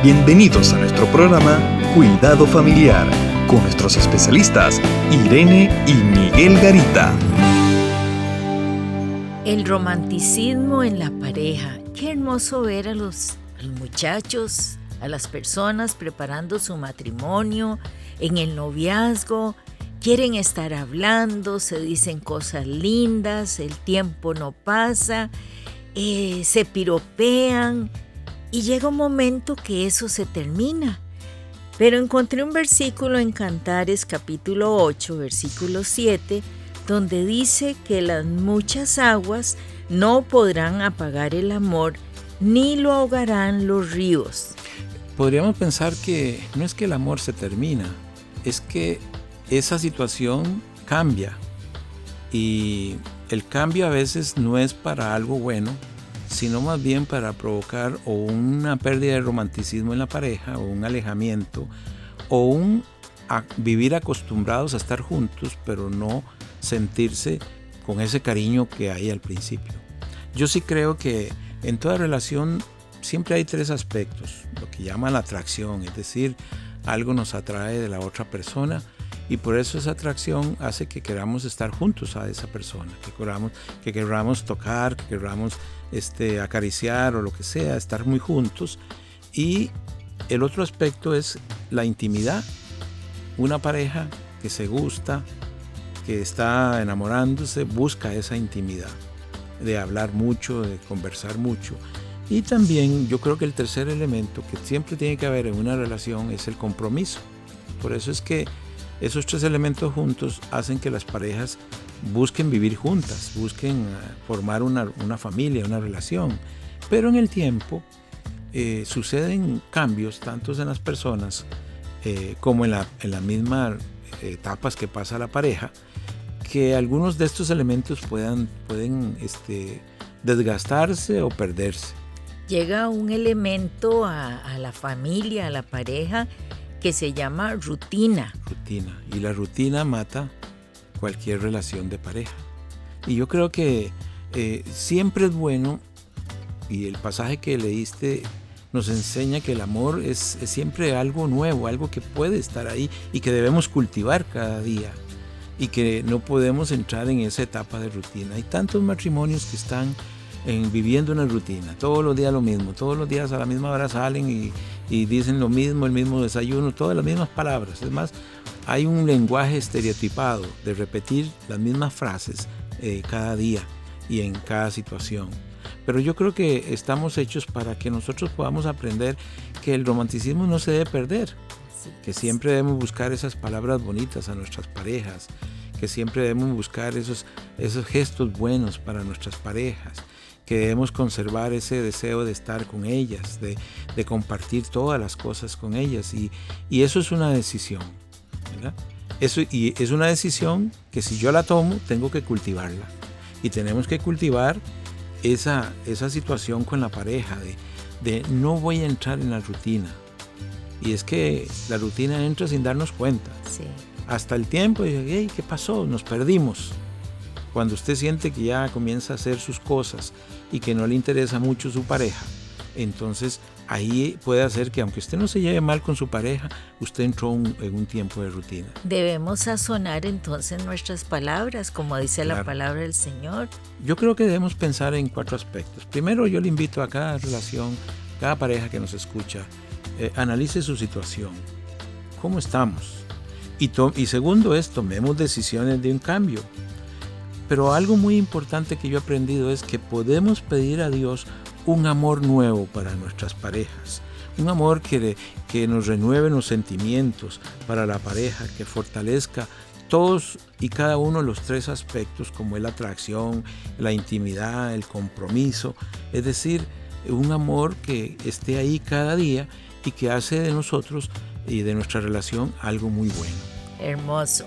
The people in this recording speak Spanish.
Bienvenidos a nuestro programa Cuidado Familiar con nuestros especialistas Irene y Miguel Garita. El romanticismo en la pareja. Qué hermoso ver a los, muchachos, a las personas preparando su matrimonio, en el noviazgo. Quieren estar hablando, se dicen cosas lindas, el tiempo no pasa, eh, se piropean y llega un momento que eso se termina. Pero encontré un versículo en Cantares capítulo 8, versículo 7, donde dice que las muchas aguas no podrán apagar el amor, ni lo ahogarán los ríos. Podríamos pensar que no es que el amor se termina, es que esa situación cambia. Y el cambio a veces no es para algo bueno, sino más bien para provocar o una pérdida de romanticismo en la pareja, o un alejamiento, o un vivir acostumbrados a estar juntos, pero no sentirse con ese cariño que hay al principio. Yo sí creo que en toda relación siempre hay tres aspectos, lo que llaman la atracción, es decir, algo nos atrae de la otra persona y por eso esa atracción hace que queramos estar juntos a esa persona, que queramos, que queramos tocar, que queramos este, acariciar o lo que sea, estar muy juntos. Y el otro aspecto es la intimidad. Una pareja que se gusta, que está enamorándose, busca esa intimidad, de hablar mucho, de conversar mucho. Y también yo creo que el tercer elemento que siempre tiene que haber en una relación es el compromiso. Por eso es que esos tres elementos juntos hacen que las parejas busquen vivir juntas, busquen eh, formar una, familia, una relación. Pero en el tiempo eh, suceden cambios, tanto en las personas eh, como en, las mismas etapas que pasa la pareja, que algunos de estos elementos puedan, pueden este, desgastarse o perderse. Llega un elemento a la familia, a la pareja, que se llama rutina. Rutina. Y la rutina mata cualquier relación de pareja. Y yo creo que eh, siempre es bueno, y el pasaje que leíste nos enseña que el amor es, siempre algo nuevo, algo que puede estar ahí y que debemos cultivar cada día y que no podemos entrar en esa etapa de rutina. Hay tantos matrimonios que están en, viviendo una rutina, todos los días lo mismo, todos los días a la misma hora salen y, y dicen lo mismo, el mismo desayuno, todas las mismas palabras. Es más, hay un lenguaje estereotipado de repetir las mismas frases eh, cada día y en cada situación. Pero yo creo que estamos hechos para que nosotros podamos aprender que el romanticismo no se debe perder, que siempre debemos buscar esas palabras bonitas a nuestras parejas, que siempre debemos buscar esos, esos gestos buenos para nuestras parejas, que debemos conservar ese deseo de estar con ellas, de, compartir todas las cosas con ellas. Y, eso es una decisión. Eso, y es una decisión que si yo la tomo, tengo que cultivarla. Y tenemos que cultivar esa, esa situación con la pareja de, de no voy a entrar en la rutina. Y es que la rutina entra sin darnos cuenta. Hasta el tiempo, y ¿qué pasó? Nos perdimos. Cuando usted siente que ya comienza a hacer sus cosas y que no le interesa mucho su pareja, entonces ahí puede hacer que aunque usted no se lleve mal con su pareja, usted entró en un tiempo de rutina. Debemos sazonar entonces nuestras palabras, como dice la palabra del Señor. Yo creo que debemos pensar en cuatro aspectos. Primero, yo le invito a cada relación, cada pareja que nos escucha, eh, analice su situación. ¿Cómo estamos? Y, y segundo es, tomemos decisiones de un cambio. Pero algo muy importante que yo he aprendido es que podemos pedir a Dios un amor nuevo para nuestras parejas. Un amor que, que nos renueve los sentimientos para la pareja, que fortalezca todos y cada uno de los tres aspectos como es la atracción, la intimidad, el compromiso. Es decir, un amor que esté ahí cada día y que hace de nosotros y de nuestra relación algo muy bueno. Hermoso.